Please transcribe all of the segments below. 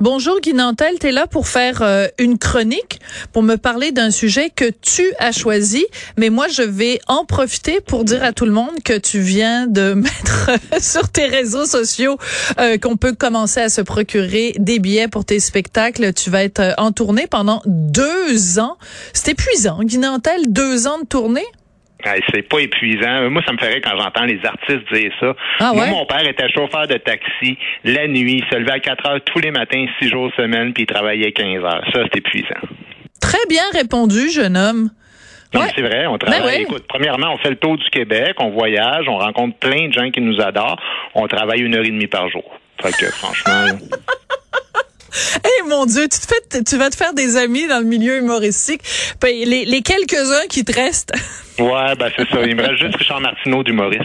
Bonjour Guy Nantel, t'es là pour faire euh, une chronique, pour me parler d'un sujet que tu as choisi, mais moi je vais en profiter pour dire à tout le monde que tu viens de mettre sur tes réseaux sociaux euh, qu'on peut commencer à se procurer des billets pour tes spectacles. Tu vas être euh, en tournée pendant deux ans. C'est épuisant, Guy Nantel, deux ans de tournée? Hey, c'est pas épuisant. Moi, ça me ferait quand j'entends les artistes dire ça. Ah Moi, mon père était chauffeur de taxi la nuit, il se levait à 4 heures tous les matins, 6 jours semaine, puis il travaillait 15 heures. Ça, c'est épuisant. Très bien répondu, jeune homme. Ouais. c'est vrai, on travaille. Ben ouais. Écoute, premièrement, on fait le tour du Québec, on voyage, on rencontre plein de gens qui nous adorent. On travaille une heure et demie par jour. Fait que, franchement, Eh mon Dieu, tu te fais, tu vas te faire des amis dans le milieu humoristique. Ben, les, les quelques-uns qui te restent. ouais, ben c'est ça. Il me reste juste Richard Martineau d'humoriste.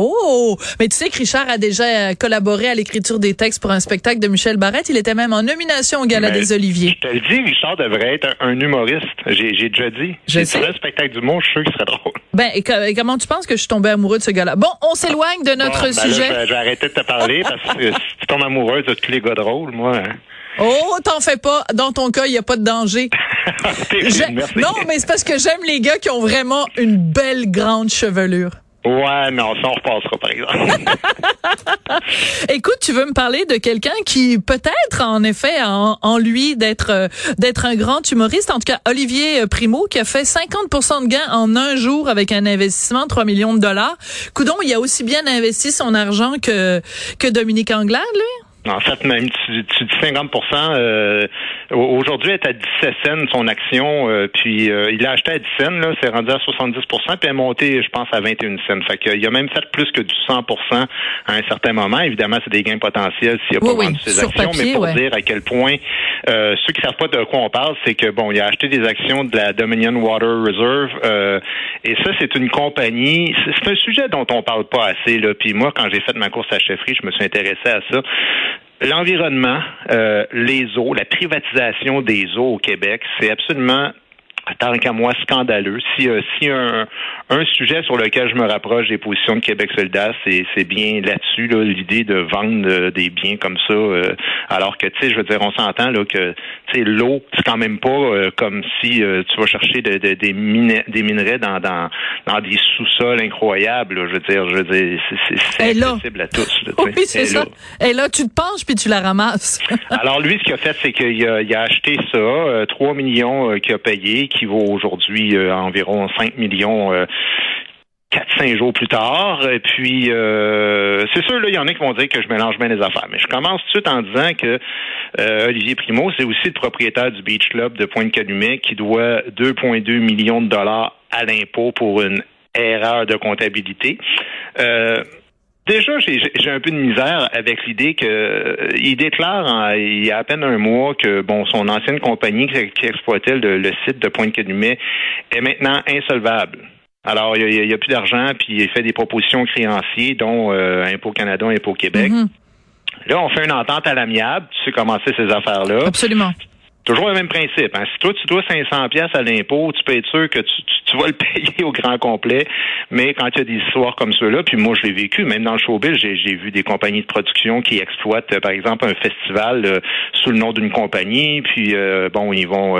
Oh! Mais tu sais que Richard a déjà euh, collaboré à l'écriture des textes pour un spectacle de Michel Barrette. Il était même en nomination au Gala Mais des Oliviers. Je te le dis, Richard devrait être un, un humoriste. J'ai déjà dit. J'ai un spectacle d'humour, je suis sûr qu'il serait drôle. Ben, et co- et comment tu penses que je suis tombée amoureux de ce gars-là? Bon, on s'éloigne de notre Bon, ben là, sujet. je, vais, je vais arrêter de te parler parce que si tu tombes amoureuse de tous les gars drôles, moi. hein. Oh, t'en fais pas. Dans ton cas, il n'y a pas de danger. Non, mais c'est parce que j'aime les gars qui ont vraiment une belle grande chevelure. Ouais, non, ça on repassera par exemple. Écoute, tu veux me parler de quelqu'un qui peut-être en effet a en, en lui d'être euh, d'être un grand humoriste. En tout cas, Olivier euh, Primo qui a fait 50% de gains en un jour avec un investissement de 3 millions de dollars. Coudon, il a aussi bien investi son argent que que Dominique Anglade, lui? En fait, même, tu, tu dis 50 euh, Aujourd'hui, elle est à 17 cents son action, euh, puis euh, il a acheté à 10 cents, là, c'est rendu à 70% puis elle est montée, je pense, à 21 cents. Fait qu'il a même fait plus que du 100 à un certain moment. Évidemment, c'est des gains potentiels s'il n'a Oui, pas oui, vendu ses actions, papier, mais pour ouais. dire à quel point euh, ceux qui savent pas de quoi on parle, c'est que bon, il a acheté des actions de la Dominion Water Reserve, euh, et ça, c'est une compagnie. C'est c'est un sujet dont on parle pas assez, là. Puis moi, quand j'ai fait ma course à chefferie, je me suis intéressé à ça. L'environnement, euh, les eaux, la privatisation des eaux au Québec, c'est absolument tant qu'à moi, scandaleux. Si, euh, si un, un sujet sur lequel je me rapproche des positions de Québec solidaire, c'est, c'est bien là-dessus, là, l'idée de vendre euh, des biens comme ça, euh, alors que, tu sais, je veux dire, on s'entend là que, tu sais, l'eau, c'est quand même pas euh, comme si euh, tu vas chercher de- de- des, minerais, des minerais dans, dans, dans des sous-sols incroyables. là. je veux dire, je veux dire, c'est, accessible à tous. là, Oui, c'est ça. Et là, tu te penches puis tu la ramasses. Alors lui, ce qu'il a fait, c'est qu'il a, il a acheté ça, euh, 3 millions qu'il a payé, qui vaut aujourd'hui euh, environ 5 millions. euh, 4-5 jours plus tard. Et puis, euh, c'est sûr, il y en a qui vont dire que je mélange bien les affaires. Mais je commence tout de suite en disant que euh, Olivier Primo, c'est aussi le propriétaire du Beach Club de Pointe-Calumet qui doit 2,2 millions de dollars à l'impôt pour une erreur de comptabilité. Déjà, j'ai j'ai un peu de misère avec l'idée que euh, il déclare en- il y a à peine un mois que bon son ancienne compagnie qui, qui exploitait le, le site de Pointe-Calumet est maintenant insolvable. Alors, il n'y a, plus d'argent, puis il fait des propositions aux créanciers, dont euh, Impôt Canada, Impôt Québec. Mhm. Là, on fait une entente à l'amiable. Tu sais comment c'est ces affaires-là. Absolument. Toujours le même principe. Hein. Si toi, tu dois 500 pièces à l'impôt, tu peux être sûr que tu, tu, vas le payer au grand complet. Mais quand il y a des histoires comme ceux-là, puis moi, je l'ai vécu, même dans le showbiz, j'ai vu des compagnies de production qui exploitent, euh, par exemple, un festival euh, sous le nom d'une compagnie, puis euh, bon, ils vont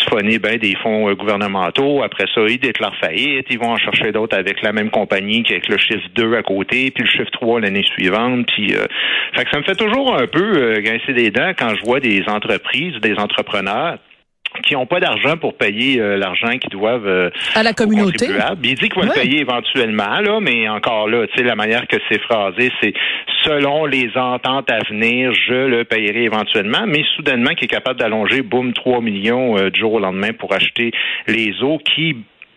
siphonner ben, des fonds gouvernementaux. Après ça, ils déclarent faillite. Ils vont en chercher d'autres avec la même compagnie, avec le chiffre 2 à côté, puis le chiffre 3 l'année suivante. Puis, fait que ça me fait toujours un peu grincer des dents quand je vois des entreprises, des entrepreneurs qui n'ont pas d'argent pour payer euh, l'argent qu'ils doivent euh, à la communauté. Il dit qu'il va le payer éventuellement, là, mais encore là, tu sais, la manière que c'est phrasé, c'est selon les ententes à venir, je le payerai éventuellement, mais soudainement qui est capable d'allonger, boum, 3 millions euh, du jour au lendemain pour acheter les eaux qui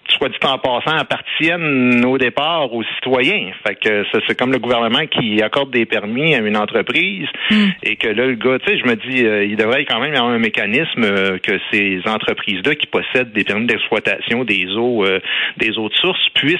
soit dit en passant, appartiennent au départ aux citoyens. Fait que c'est comme le gouvernement qui accorde des permis à une entreprise hmm. et que là, le gars, tu sais, je me dis, euh, il devrait quand même y avoir un mécanisme euh, que ces entreprises-là qui possèdent des permis d'exploitation des eaux, euh, des eaux de source puissent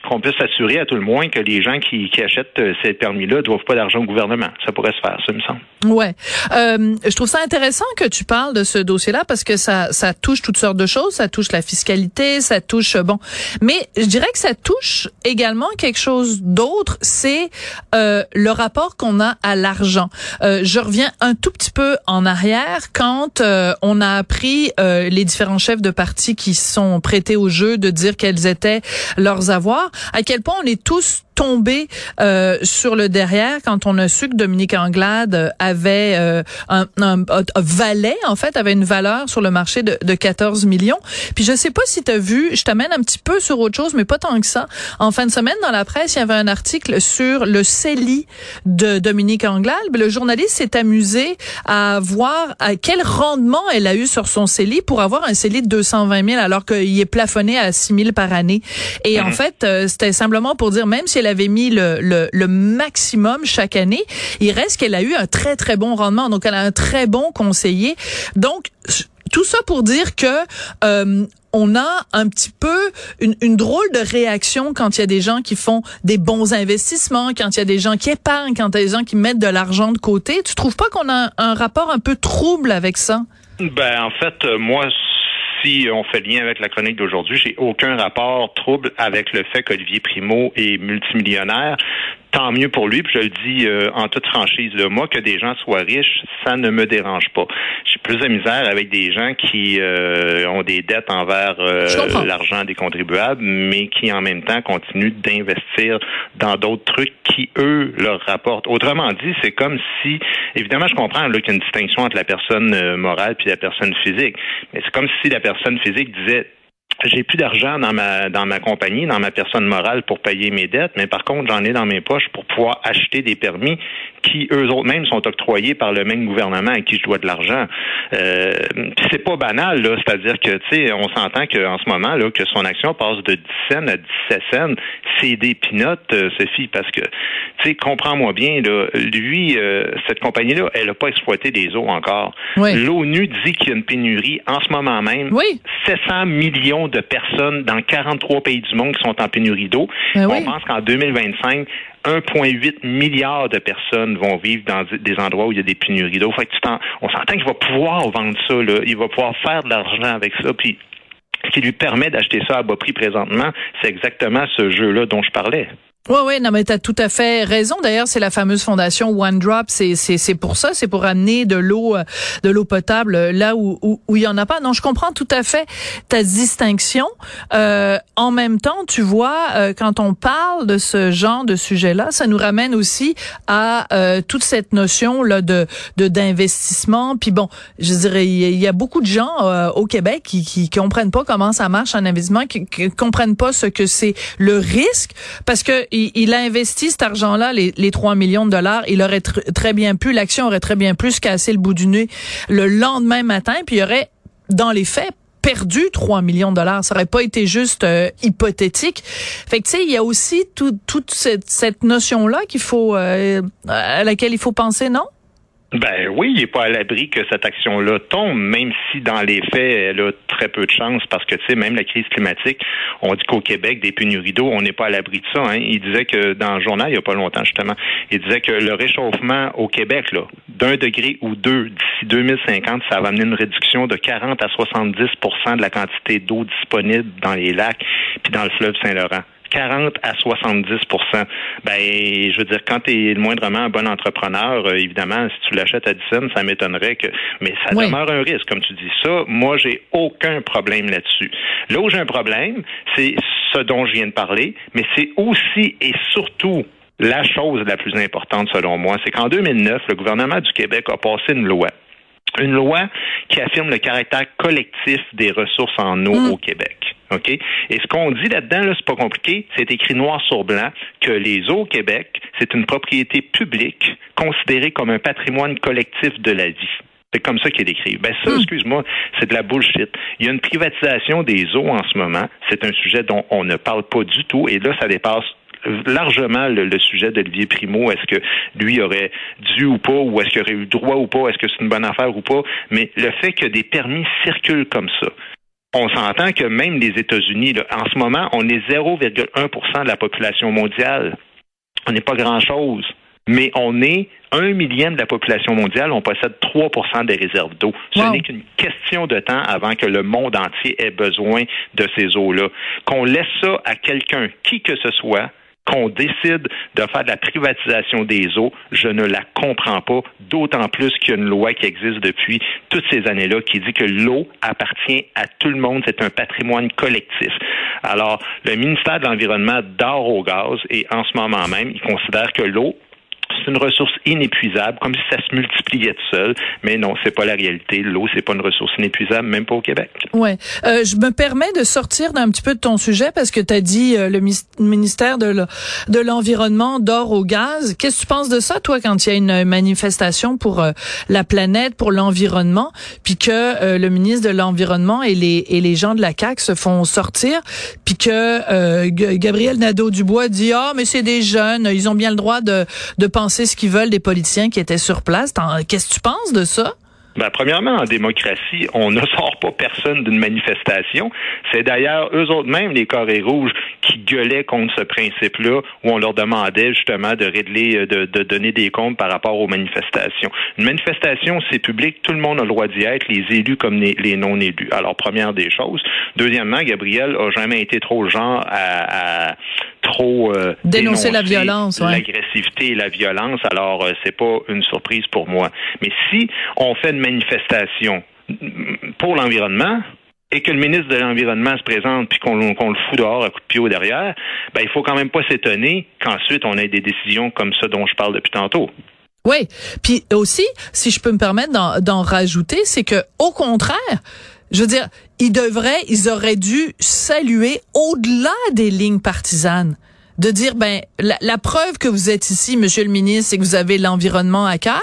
qu'on puisse s'assurer à tout le moins que les gens qui, qui achètent euh, ces permis-là ne doivent pas d'argent au gouvernement. Ça pourrait se faire, ça me semble. Ouais, euh, je trouve ça intéressant que tu parles de ce dossier-là parce que ça, ça touche toutes sortes de choses. Ça touche la fiscalité, ça touche bon, mais je dirais que ça touche également quelque chose d'autre. C'est euh, le rapport qu'on a à l'argent. Euh, je reviens un tout petit peu en arrière quand euh, on a appris euh, les différents chefs de parti qui sont prêtés au jeu de dire quels étaient leurs avoirs à quel point on est tous tombé euh, sur le derrière quand on a su que Dominique Anglade avait euh, un, un, valet en fait avait une valeur sur le marché de, de 14 millions. Puis je sais pas si tu as vu, je t'amène un petit peu sur autre chose mais pas tant que ça. En fin de semaine dans la presse, il y avait un article sur le CELI de Dominique Anglade. Le journaliste s'est amusé à voir à quel rendement elle a eu sur son CELI pour avoir un CELI de 220 000 alors qu'il est plafonné à 6 000 par année. Et en mhm. fait, euh, c'était simplement pour dire même si elle avait mis le, maximum chaque année, il reste qu'elle a eu un très, très bon rendement. Donc, elle a un très bon conseiller. Donc, tout ça pour dire que euh, on a un petit peu une, drôle de réaction quand il y a des gens qui font des bons investissements, quand il y a des gens qui épargnent, quand il y a des gens qui mettent de l'argent de côté. Tu trouves pas qu'on a un rapport un peu trouble avec ça? Ben en fait, euh, moi si on fait lien avec la chronique d'aujourd'hui, j'ai aucun rapport trouble avec le fait qu'Olivier Primo est multimillionnaire tant mieux pour lui. Puis je le dis euh, en toute franchise, là, moi que des gens soient riches, ça ne me dérange pas. J'ai plus de misère avec des gens qui euh, ont des dettes envers euh, l'argent des contribuables, mais qui en même temps continuent d'investir dans d'autres trucs qui eux leur rapportent. Autrement dit, c'est comme si, évidemment, je comprends qu'il y a une distinction entre la personne morale puis la personne physique, mais c'est comme si la personne physique disait j'ai plus d'argent dans ma dans ma compagnie, dans ma personne morale pour payer mes dettes, mais par contre, j'en ai dans mes poches pour pouvoir acheter des permis qui eux autres mêmes sont octroyés par le même gouvernement à qui je dois de l'argent. Euh, c'est pas banal là, c'est-à-dire que tu sais, on s'entend qu'en ce moment là que son action passe de 10 cents à 17 cents, c'est des pinottes, euh, Sophie, parce que tu sais, comprends-moi bien là, lui, euh, cette compagnie là, elle a pas exploité des eaux encore. L'ONU dit qu'il y a une pénurie en ce moment même. Oui. 700 millions de personnes dans 43 pays du monde qui sont en pénurie d'eau. Ben on pense qu'en 2025, 1,8 milliard de personnes vont vivre dans des endroits où il y a des pénuries d'eau. Fait on s'entend qu'il va pouvoir vendre ça, là. il va pouvoir faire de l'argent avec ça, puis ce qui lui permet d'acheter ça à bas prix présentement, c'est exactement ce jeu-là dont je parlais. Oui, oui, non, mais tu as tout à fait raison. D'ailleurs, c'est la fameuse fondation One Drop. C'est, c'est, c'est pour ça, c'est pour amener de l'eau, euh, de l'eau potable là où, où, où il y en a pas. Non, je comprends tout à fait ta distinction. Euh, en même temps, tu vois, euh, quand on parle de ce genre de sujet-là, ça nous ramène aussi à euh, toute cette notion là de, de d'investissement. Puis bon, je dirais, il y, a beaucoup de gens au Québec qui, qui comprennent pas comment ça marche un investissement, qui, qui comprennent pas ce que c'est le risque, parce que il, a investi cet argent-là, les, les 3 millions de dollars. Il aurait très bien pu, l'action aurait très bien pu se casser le bout du nez le lendemain matin, puis il aurait, dans les faits, perdu 3 millions de dollars. Ça aurait pas été juste euh, hypothétique. Fait que tu sais, il y a aussi toute cette, cette notion-là qu'il faut, euh, à laquelle il faut penser, non? Ben oui, il n'est pas à l'abri que cette action-là tombe, même si dans les faits, elle a très peu de chance parce que, tu sais, même la crise climatique, on dit qu'au Québec, des pénuries d'eau, on n'est pas à l'abri de ça. Hein. Il disait que dans le journal, il n'y a pas longtemps, justement, il disait que le réchauffement au Québec, là, d'un degré ou deux d'ici 2050, ça va amener une réduction de 40 à 70% de la quantité d'eau disponible dans les lacs puis dans le fleuve Saint-Laurent. 40 à 70% Ben, je veux dire, quand tu es moindrement un bon entrepreneur, euh, évidemment, si tu l'achètes à 10 cents, ça m'étonnerait que. Mais ça demeure un risque, comme tu dis. Ça, moi, j'ai aucun problème là-dessus. Là où j'ai un problème, c'est ce dont je viens de parler, mais c'est aussi et surtout la chose la plus importante, selon moi, c'est qu'en 2009, le gouvernement du Québec a passé une loi une loi qui affirme le caractère collectif des ressources en eau mm. au Québec. OK? Et ce qu'on dit là-dedans, là, c'est pas compliqué, c'est écrit noir sur blanc que les eaux au Québec, c'est une propriété publique considérée comme un patrimoine collectif de la vie. C'est comme ça qu'il est décrit. Ben ça, hmm. excuse-moi, c'est de la bullshit. Il y a une privatisation des eaux en ce moment. C'est un sujet dont on ne parle pas du tout. Et là, ça dépasse largement le, sujet d'Olivier Primo. Est-ce que lui aurait dû ou pas, ou est-ce qu'il aurait eu droit ou pas, est-ce que c'est une bonne affaire ou pas? Mais le fait que des permis circulent comme ça, on s'entend que même les États-Unis, en ce moment, on est 0,1% de la population mondiale. On n'est pas grand-chose. Mais on est un millième de la population mondiale, on possède 3% des réserves d'eau. Ce n'est qu'une question de temps avant que le monde entier ait besoin de ces eaux-là. Qu'on laisse ça à quelqu'un, qui que ce soit, qu'on décide de faire de la privatisation des eaux, je ne la comprends pas, d'autant plus qu'il y a une loi qui existe depuis toutes ces années-là qui dit que l'eau appartient à tout le monde, c'est un patrimoine collectif. Alors, le ministère de l'Environnement dort au gaz et en ce moment même, il considère que l'eau une ressource inépuisable, comme si ça se multipliait tout seul. Mais non, c'est pas la réalité. L'eau, c'est pas une ressource inépuisable, même pas au Québec. Ouais. Euh, je me permets de sortir d'un petit peu de ton sujet parce que tu as dit euh, le ministère de l'environnement dort au gaz. Qu'est-ce que tu penses de ça, toi, quand il y a une manifestation pour euh, la planète, pour l'environnement, puis que euh, le ministre de l'environnement et les et les gens de la CAC se font sortir, puis que Gabriel Nadeau-Dubois dit ah mais c'est des jeunes, ils ont bien le droit de de penser ce qu'ils veulent des politiciens qui étaient sur place. Qu'est-ce que tu penses de ça? Ben, premièrement, en démocratie, on ne sort pas personne d'une manifestation. C'est d'ailleurs eux autres mêmes, les carrés rouges, qui gueulaient contre ce principe-là, où on leur demandait justement de régler, de, de, donner des comptes par rapport aux manifestations. Une manifestation, c'est public, tout le monde a le droit d'y être, les élus comme les, les non-élus. Alors, première des choses. Deuxièmement, Gabriel a jamais été trop genre à, à trop euh, dénoncer, la violence, l'agressivité et la violence. Alors, euh, c'est pas une surprise pour moi. Mais si on fait une manifestation pour l'environnement, et que le ministre de l'Environnement se présente puis qu'on le fout dehors à coup de pied au derrière, ben il faut quand même pas s'étonner qu'ensuite on ait des décisions comme ça dont je parle depuis tantôt. Oui, puis aussi, si je peux me permettre d'en rajouter, c'est que au contraire, je veux dire, ils devraient, ils auraient dû saluer au-delà des lignes partisanes de dire ben la, preuve que vous êtes ici, Monsieur le ministre, c'est que vous avez l'environnement à cœur.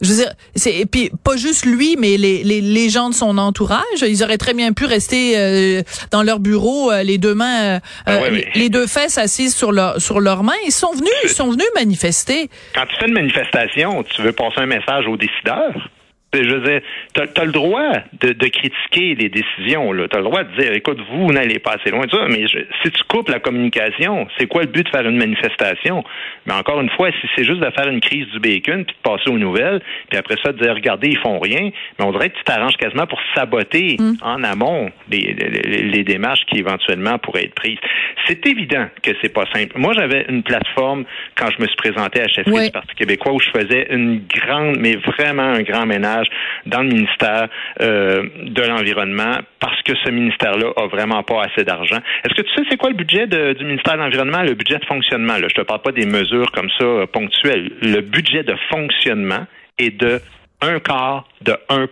Je veux dire, c'est et puis pas juste lui, mais les, les, les gens de son entourage, ils auraient très bien pu rester euh, dans leur bureau, euh, les deux mains, euh, ah les deux fesses assises sur leur sur leurs mains. Ils sont venus, ils sont venus manifester. Quand tu fais une manifestation, tu veux passer un message aux décideurs? Je veux dire, tu as, le droit de, critiquer les décisions. Tu as le droit de dire, écoute, vous, n'allez pas assez loin de ça, mais si tu coupes la communication, c'est quoi le but de faire une manifestation? Mais encore une fois, si c'est juste de faire une crise du bacon, puis de passer aux nouvelles, puis après ça, de dire, regardez, ils font rien, mais on dirait que tu t'arranges quasiment pour saboter mm. en amont les, les, démarches qui éventuellement pourraient être prises. C'est évident que c'est pas simple. Moi, j'avais une plateforme quand je me suis présenté à chef du Parti québécois où je faisais une grande, mais vraiment un grand ménage dans le ministère euh, de l'Environnement parce que ce ministère-là a vraiment pas assez d'argent. Est-ce que tu sais c'est quoi le budget du ministère de l'Environnement, le budget de fonctionnement? Là? Je te parle pas des mesures comme ça euh, ponctuelles. Le budget de fonctionnement est de un quart de 1%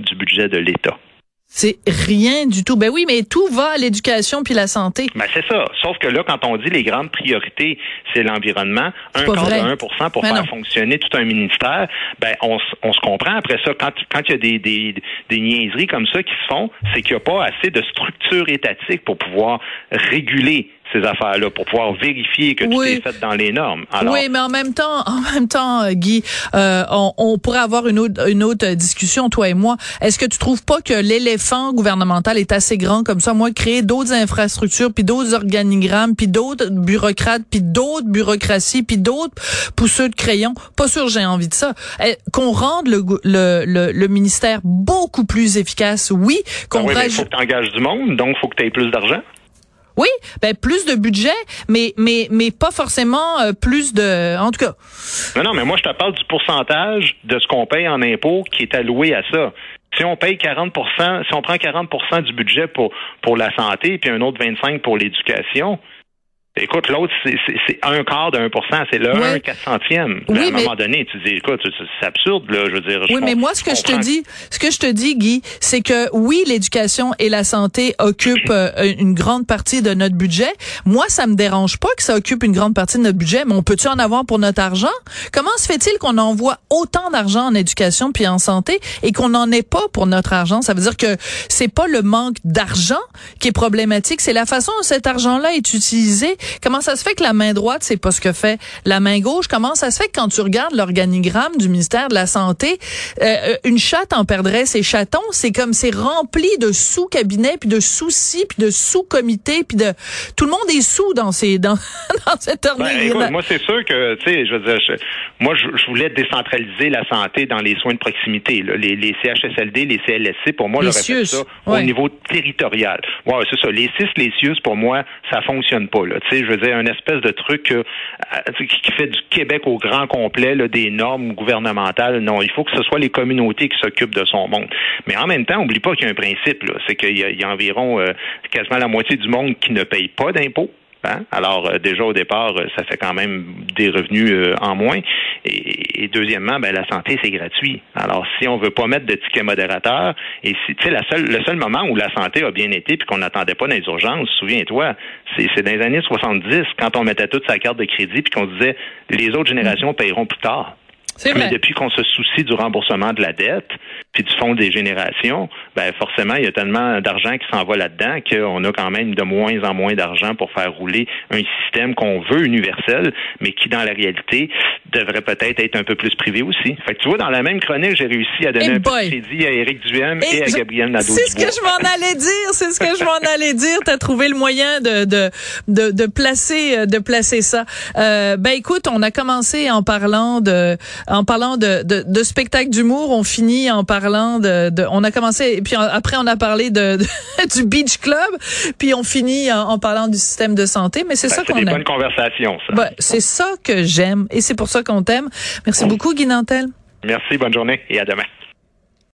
du budget de l'État. C'est rien du tout. Ben oui, mais tout va à l'éducation puis la santé. Ben c'est ça. Sauf que là, quand on dit les grandes priorités, c'est l'environnement, un quart de 1 pour ben faire fonctionner tout un ministère, ben on, on se comprend après ça. Quand quand il y a des, des, des niaiseries comme ça qui se font, c'est qu'il n'y a pas assez de structure étatique pour pouvoir réguler ces affaires-là pour pouvoir vérifier que tout est fait dans les normes. oui, mais en même temps, en même temps, euh, Guy, euh, on, on, pourrait avoir une autre, une autre discussion, toi et moi. Est-ce que tu trouves pas que l'éléphant gouvernemental est assez grand comme ça? Moi, créer d'autres infrastructures, puis d'autres organigrammes, puis d'autres bureaucrates, puis d'autres bureaucraties, puis d'autres pousseux de crayons, pas sûr j'ai envie de ça. Eh, qu'on rende le, le, le, ministère beaucoup plus efficace, oui. Qu'on ben oui, faut que tu engages du monde, donc faut que tu aies plus d'argent. Oui, ben plus de budget, mais mais mais pas forcément euh, plus de, en tout cas. Non, non, mais moi je te parle du pourcentage de ce qu'on paye en impôts qui est alloué à ça. Si on paye 40% si on prend 40% du budget pour pour la santé puis un autre 25 pour l'éducation, Écoute, l'autre, c'est un quart pour cent, c'est le un quatre centième. à un moment donné, tu dis, écoute, c'est absurde, là, je veux dire. oui, mais moi, ce que je te dis, ce que je te dis, Guy, c'est que oui, l'éducation et la santé occupent euh, une grande partie de notre budget. Moi, ça me dérange pas que ça occupe une grande partie de notre budget, mais on peut-tu en avoir pour notre argent? Comment se fait-il qu'on envoie autant d'argent en éducation puis en santé et qu'on n'en ait pas pour notre argent? Ça veut dire que c'est pas le manque d'argent qui est problématique, c'est la façon dont cet argent-là est utilisé Comment ça se fait que la main droite, c'est pas ce que fait la main gauche? Comment ça se fait que quand tu regardes l'organigramme du ministère de la Santé, euh, euh, une chatte en perdrait ses chatons? C'est comme c'est rempli de sous-cabinets, puis de sous-ci, puis de sous-comités, puis de... Tout le monde est sous dans ces dans, dans cette ben, moi, c'est sûr que, tu sais, je veux dire, moi, je, voulais décentraliser la santé dans les soins de proximité. Les, les CHSLD, les CLSC, pour moi, j'aurais fait ça au niveau territorial. Ouais, c'est ça. Les CIS, les CIUS, pour moi, ça fonctionne pas. Là je veux dire, un espèce de truc euh, qui fait du Québec au grand complet, des normes gouvernementales. Non, il faut que ce soit les communautés qui s'occupent de son monde. Mais en même temps, n'oublie pas qu'il y a un principe, c'est qu'il y, a environ euh, quasiment la moitié du monde qui ne paye pas d'impôts. Hein? Alors euh, déjà au départ, euh, ça fait quand même des revenus euh, en moins. Et, deuxièmement, ben la santé c'est gratuit. Alors si on veut pas mettre de tickets modérateurs, et si tu sais la seule le seul moment où la santé a bien été puis qu'on n'attendait pas dans les urgences, souviens-toi, c'est dans les années 70 quand on mettait toute sa carte de crédit puis qu'on disait les autres générations paieront plus tard. Mais depuis qu'on se soucie du remboursement de la dette, puis du fonds des générations, ben forcément, il y a tellement d'argent qui s'en va là-dedans qu'on a quand même de moins en moins d'argent pour faire rouler un système qu'on veut universel, mais qui, dans la réalité, devrait peut-être être un peu plus privé aussi. Fait que tu vois, dans la même chronique, j'ai réussi à donner un peu de crédit à Éric Duhem et, à Gabriel Nadeau. C'est ce que je m'en allais dire, c'est ce que je m'en allais dire. Tu as trouvé le moyen de, de, de, de, placer, de placer ça. Euh, ben écoute, on a commencé en parlant de en parlant de, de, de spectacle d'humour, on finit en parlant de, de, on a commencé et puis après on a parlé de, du Beach Club, puis on finit en, parlant du système de santé, mais c'est ben, ça qu'on aime. C'est une bonne conversation ça. Ben, c'est ça que j'aime et c'est pour ça qu'on t'aime. Merci beaucoup Guy Nantel. Merci, bonne journée et à demain.